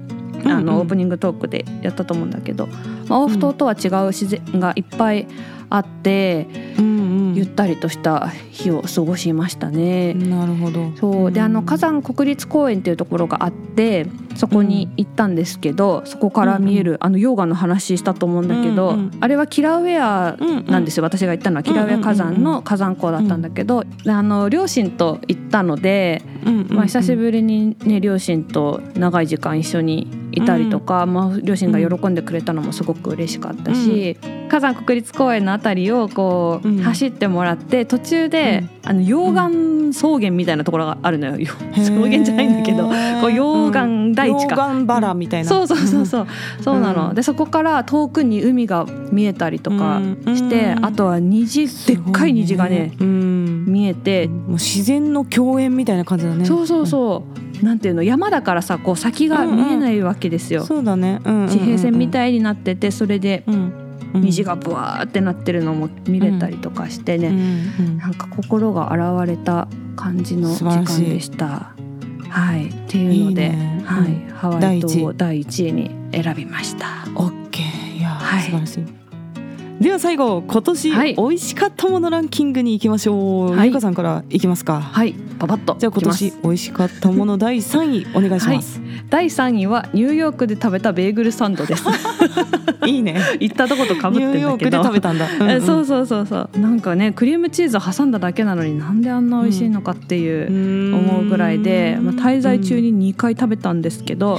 あうんうんのオープニングトークでやったと思うんだけど、まあ、オフ島とは違う自然がいっぱいあって、うんうん。ゆったりとした日を過ごしましたね。なるほど。そう。であのん火山国立公園っていうところがあってそこに行ったんですけど、そこから見える、あの溶岩の話したと思うんだけど、うんうん。あれはキラウェアなんですよ、私が行ったのはキラウェア火山の火山港だったんだけど、であの両親と行ったので、まあ、久しぶりにね両親と長い時間一緒にいたりとか、まあ、両親が喜んでくれたのもすごく嬉しかったし、火山国立公園のあたりをこう、うん。走ってもらって途中で、あの溶岩草原みたいなところがあるのよ。(laughs) 草原じゃないんだけど。こう溶岩大地か、溶岩バラみたいな。そうそうそうそう。そうなの、うん。でそこから遠くに海が見えたりとかして、うん。あとは虹でっかい虹がね見えて、もう自然の共演みたいな感じだね。そうそうそう、なんていうの山だからさこう先が見えないわけですよ、そうだね。うんうんうん地平線みたいになっててそれでうん。うん。虹がブワーってなってるのも見れたりとかしてね、うんうんなんか心が洗われた感じの時間でした。はい、っていうのでいいね。はい、うん。ハワイ島を第一位。に選びました。オッケー。いや、はい。素晴らしい。では最後今年はい美味しかったものランキングに行きましょう。はいゆかさんからいきますか？はい、パパッとじゃあ今年美味しかったもの (laughs) 第3位お願いします。第3位はニューヨークで食べたベーグルサンドです。(laughs) い、いね。行ったとことかぶってんだけど。ニューヨークで食べたんだ。うんうんえそうそうそうそうなんかねクリームチーズ挟んだだけなのになんであんな美味しいのかっていう思うぐらいで、まあ、滞在中に2回食べたんですけど、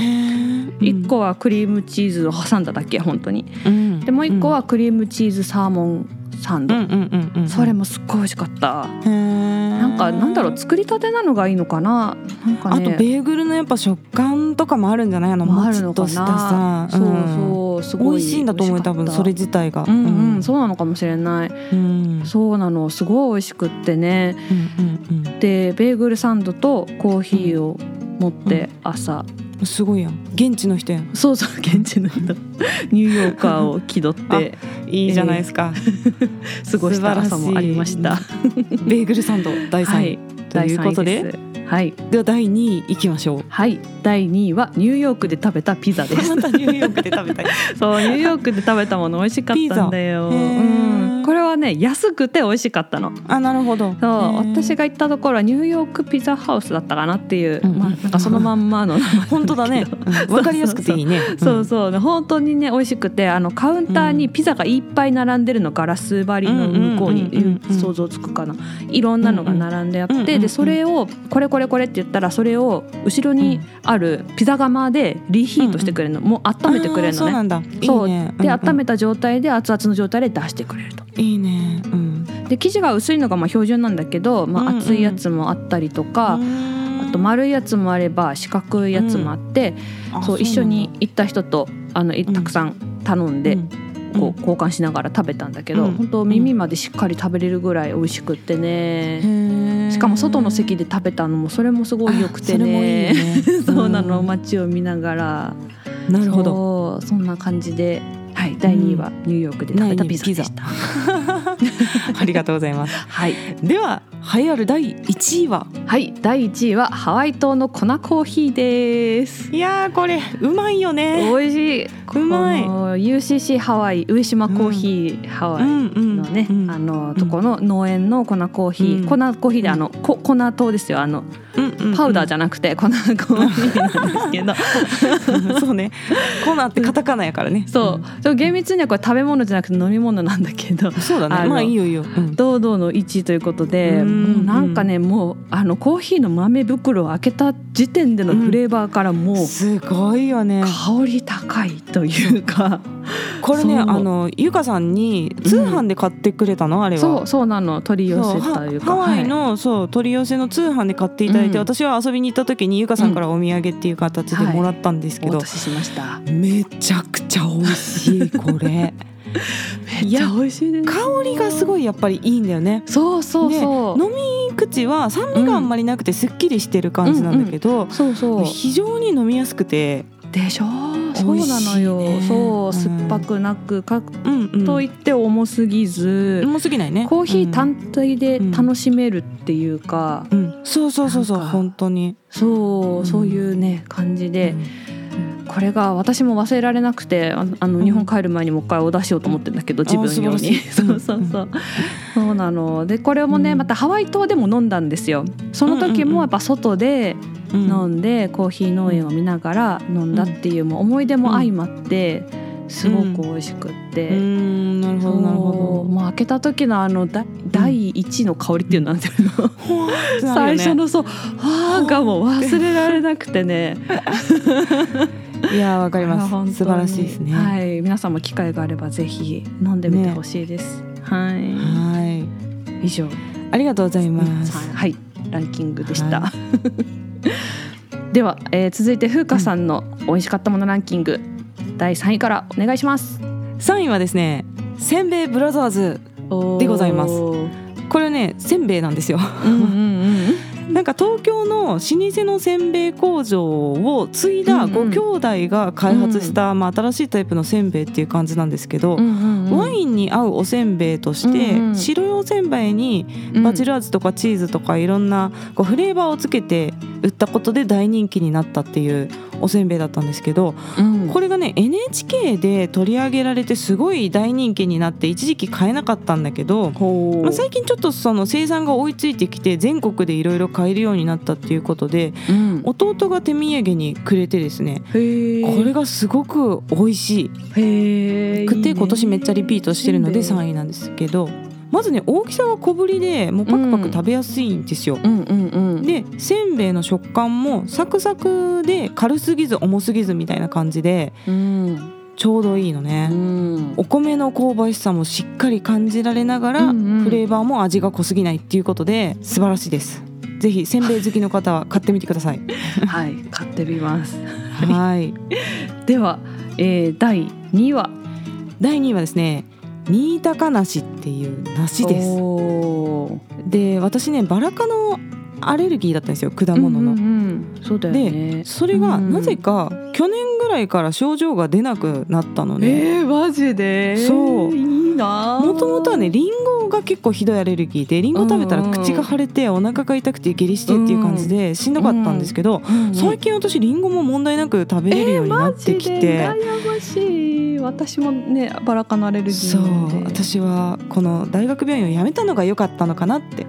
1個はクリームチーズを挟んだだけ本当に。うん。でもう1個はクリームチーズサーモンサンド、うんうんうんうんそれもすっごい美味しかった、ななんかなんだろう作りたてなのがいいのかな？なんかね。あとベーグルのやっぱ食感とかもあるんじゃない？あのもっとしたなさ、そうそうすごい美味しいんだと思うよ多分それ自体が。うんうん、そうなのかもしれない。うん。そうなの。すごい美味しくってね。うんうんでベーグルサンドとコーヒーを持って朝、うんすごいやん。現地の人やん。そうそう現地の人。(laughs) ニューヨーカーを気取っていいじゃないですか、(laughs) 過ごした朝もありました。ベーグルサンド第3位、はい、ということで。はい、では第2位いきましょう。はい、第2位はニューヨークで食べたピザです。(laughs) またニューヨークで食べたい。そうニューヨークで食べたもの美味しかったんだよ。うん、これはね安くて美味しかったの。あなるほど。そう私が行ったところはニューヨークピザハウスだったかなっていう、うん。うんまあなんかそのまんまの本当だね。うんわかりやすくていいね。そうそう。本当にね美味しくてあのカウンターにピザがいっぱい並んでるのガラス張りの向こうに想像つくかな。いろんなのが並んであってでそれをこれこれこれって言ったらそれを後ろにあるピザ窯でリヒートしてくれるの。もう温めてくれるのね。そうなんだ。そう。いいね。で温めた状態で熱々の状態で出してくれると。いいね。うん。で生地が薄いのがまあ標準なんだけど、まあ、うんうん。厚いやつもあったりとか、あと丸いやつもあれば四角いやつもあって、そう一緒に行った人とあのたくさん頼んで、うん。こう交換しながら食べたんだけど、うん。本当耳までしっかり食べれるぐらい美味しくってね、しかも外の席で食べたのもそれもすごい良くてね。ね。(laughs) そうなの。ん街を見ながら。なるほど。そんな感じで、はい、第2位はニューヨークで食べたピザでした。(laughs) (laughs) ありがとうございます。はい、では栄えある第1位は？はい、第1位はハワイ島の粉コーヒーです。いやーこれうまいよね。美味しい。うまい。UCC ハワイ上島コーヒー、ハワイのね、うんうんあのとこの農園の粉コーヒー、うん。粉コーヒーであの、こ粉糖ですよ。あのパウダーじゃゃなくて粉コーヒーなんですけど。(laughs) そうね。コナってカタカナやからね。(laughs) そう、厳密にはこれ食べ物じゃなくて飲み物なんだけど。うんそうだね。まあいいよいいよ、うん。堂々の1位ということで、うんもうなんかねもうあのコーヒーの豆袋を開けた時点でのフレーバーからもうすごいよね。香り高いというか、(laughs) これねあのゆかさんに通販で買ってくれたの、あれは。そうそうなの。取り寄せというか。ハハワイはい。の、そう取り寄せの通販で買っていただいて、うん。私は遊びに行った時にゆかさんからお土産っていう形でもらったんですけど、お渡ししました。めちゃくちゃ美味しいこれ (laughs) めっちゃ美味しいです。香りがすごいやっぱりいいんだよね。そうそうそう。飲み口は酸味があんまりなくてすっきりしてる感じなんだけど、そうそう。非常に飲みやすくて、でしょ？そうなのよ、ねそううん酸っぱくなくかうんうん、といって重すぎず、重すぎないね。コーヒー単体で楽しめるっていうか、うん、うん。そうそうそうそう本当に。そう、うんそういうね感じで、うんこれが私も忘れられなくてああのうん。日本帰る前にもう一回お出しようと思ってるんだけど、自分用に。そうそうそう、(laughs) そうなの。でこれもね、うん。またハワイ島でも飲んだんですよ。その時もやっぱ外でうん。飲んで、コーヒー農園を見ながら飲んだっていう、もう思い出も相まってすごく美味しくって。うーん。なるほどなるほもう。開けた時のあのだ第一の香りっていうのなんていうの、ど最初のそう。わーがもう忘れられなくてねいやわかります。素晴らしいですね。ははい。皆さんも機会があればぜひ飲んでみてほしいです、はい。い。以上。ありがとうございます、はい。ランキングでした、は (laughs) では、えー続いて風花さんの美味しかったものランキング、第3位からお願いします。3位はですねせんべいブラザーズでございます。うんこれねせんべいなんですよ。うんうんなんか東京の老舗のせんべい工場を継いだご兄弟が開発した、まあ、新しいタイプのせんべいっていう感じなんですけど、ワインに合うおせんべいとして、白いおせんべいにバチル味とかチーズとかいろんなこうフレーバーをつけて売ったことで大人気になったっていうおせんべいだったんですけどうんこれがね NHK で取り上げられてすごい大人気になって一時期買えなかったんだけど、まあ、最近ちょっとその生産が追いついてきて全国でいろいろ買えるようになったっていうことでうん。弟が手土産にくれてですねこれがすごく美味しい。くて今年めっちゃリピートしてるのでせんべい3位なんですけどまずね大きさが小ぶりでもうパクパク食べやすいんですよ。でせんべいの食感もサクサクで軽すぎず重すぎずみたいな感じでうんちょうどいいのうね。んお米の香ばしさもしっかり感じられながら、うんうんフレーバーも味が濃すぎないっていうことで素晴らしいです。ぜひせんべい好きの方は買ってみてください。(laughs) はい買ってみますはい。(laughs) では、えー、第2位は？第2位はですね、新高梨っていう梨です。で私ねバラ科のアレルギーだったんですよ果物の。うんうんうん。そうだよね。それがうん。なぜか去年ぐらいから症状が出なくなったのね。えー、マジで？そう。いいなもともとはねリンゴが結構ひどいアレルギーでリンゴ食べたら口が腫れてお腹が痛くて下痢してっていう感じでしんどかったんですけど、うんうん最近私リンゴも問題なく食べれるようになってきて、マジで羨ましい。私もねバラ科のアレルギそうーなので。私はこの大学病院を辞めたのが良かったのかなって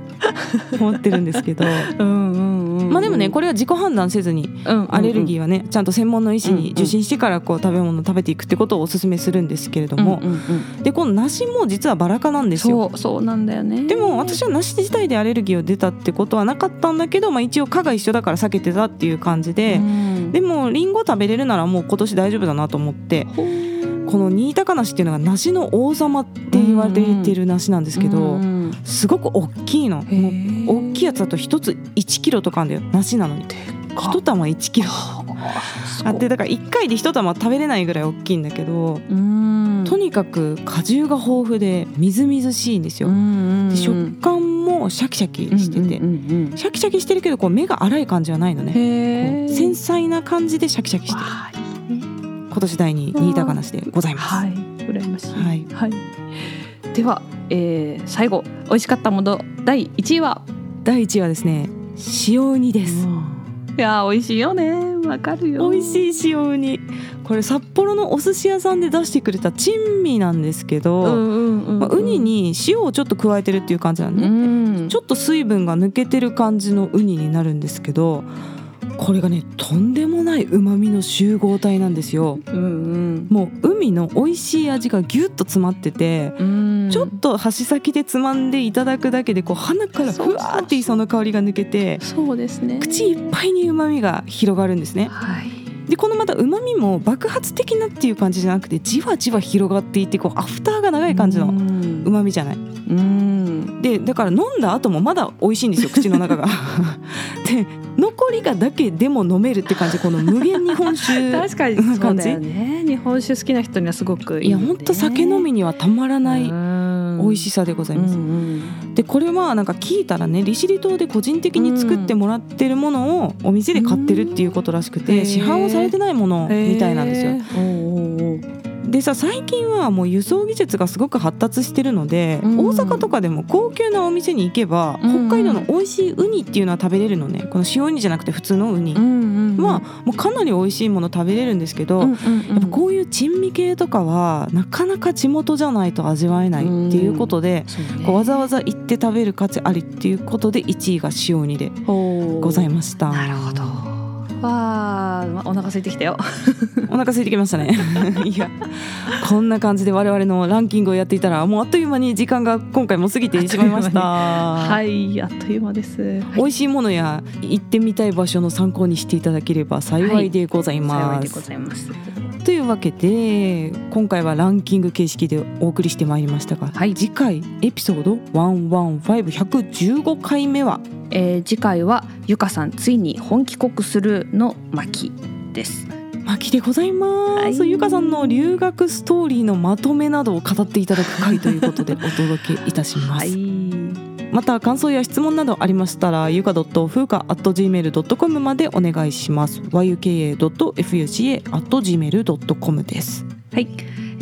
思ってるんですけど。(laughs) うんうんうんまあでもねこれは自己判断せずにアレルギーはねちゃんと専門の医師に受診してからこう食べ物を食べていくってことをお勧めするんですけれども、でこの梨も実はバラ科なんですよ。そうそうなんだよね。でも私は梨自体でアレルギーを出たってことはなかったんだけど、まあ、一応科が一緒だから避けてたっていう感じで、うん。でもリンゴ食べれるならもう今年大丈夫だなと思ってこの新高梨っていうのが梨の王様って言われてる梨なんですけど、うんすごく大きいの。大きいやつだと一つ1キロとかあるんだよ。梨なのに一玉1キロ。あってだから1回で1玉食べれないぐらい大きいんだけどうん。とにかく果汁が豊富でみずみずしいんですよ。で食感もシャキシャキしてて、シャキシャキしてるけどこう目が粗い感じはないのね。繊細な感じでシャキシャキしてる今年第2位新高梨でございます。はい。羨ましい。はい。はい。では、えー、最後美味しかったもの第一位は？第1位はですね塩ウニです。いやー美味しいよね。わかるよ。美味しい塩ウニこれ札幌のお寿司屋さんで出してくれた珍味なんですけど、うんまあ、ウニに塩をちょっと加えてるっていう感じなんで、うん。ちょっと水分が抜けてる感じのウニになるんですけどこれがねとんでもない旨味の集合体なんですよ。うんもう海の美味しい味がギュッと詰まっててうん。ちょっと箸先でつまんでいただくだけでこう鼻からふわーって磯の香りが抜けてそうですね。口いっぱいに旨味が広がるんですね。はいでこのまた旨味も爆発的なっていう感じじゃなくてじわじわ広がっていってこうアフターが長い感じのうん。旨味じゃない。うん。でだから飲んだ後もまだ美味しいんですよ (laughs) 口の中が。で残りがだけでも飲めるって感じこの無限日本酒。(laughs) 確かにそうだよね。日本酒好きな人にはすごくいいいやほんと酒飲みにはたまらない美味しささでございます、うんうんでこれはなんか聞いたらね利尻島で個人的に作ってもらってるものをお店で買ってるっていうことらしくて、うん。市販をされてないものみたいなんですよ。でさ最近はもう輸送技術がすごく発達してるので、うん。大阪とかでも高級なお店に行けば、うん。北海道の美味しいウニっていうのは食べれるのね。この塩ウニじゃなくて普通のウニ。うんうんもうかなり美味しいもの食べれるんですけど、やっぱこういう珍味系とかはなかなか地元じゃないと味わえないっていうことで、ね。こうわざわざ行って食べる価値ありっていうことで1位が塩ウニでございました。なるほどわあお腹空いてきたよ。(laughs) お腹空いてきましたね。(laughs) いやこんな感じで我々のランキングをやっていたらもうあっという間に時間が今回も過ぎてしまいました。(laughs) はいあっという間です。美味しいものや行ってみたい場所の参考にしていただければ幸いでござい幸ま。いですございますというわけで今回はランキング形式でお送りしてまいりましたが、はい。次回エピソード115115回目は？えー次回はゆかさんついに本帰国するの巻です。巻でございます、はい。ゆかさんの留学ストーリーのまとめなどを語っていただく回ということでお届けいたします、また感想や質問などありましたらゆか .fuka.gmail.com までお願いします。yuka.fuca.gmail.com です。はい。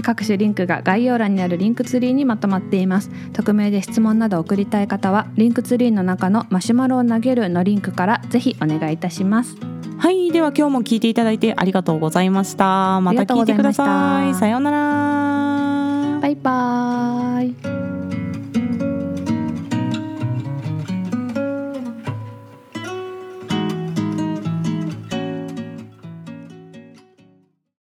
各種リンクが概要欄にあるリンクツリーにまとまっています。匿名で質問など送りたい方はリンクツリーの中のマシュマロを投げるのリンクからぜひお願いいたします。はい。では今日も聞いていただいてありがとうございました。また聞いてください。さようなら。バイバイ。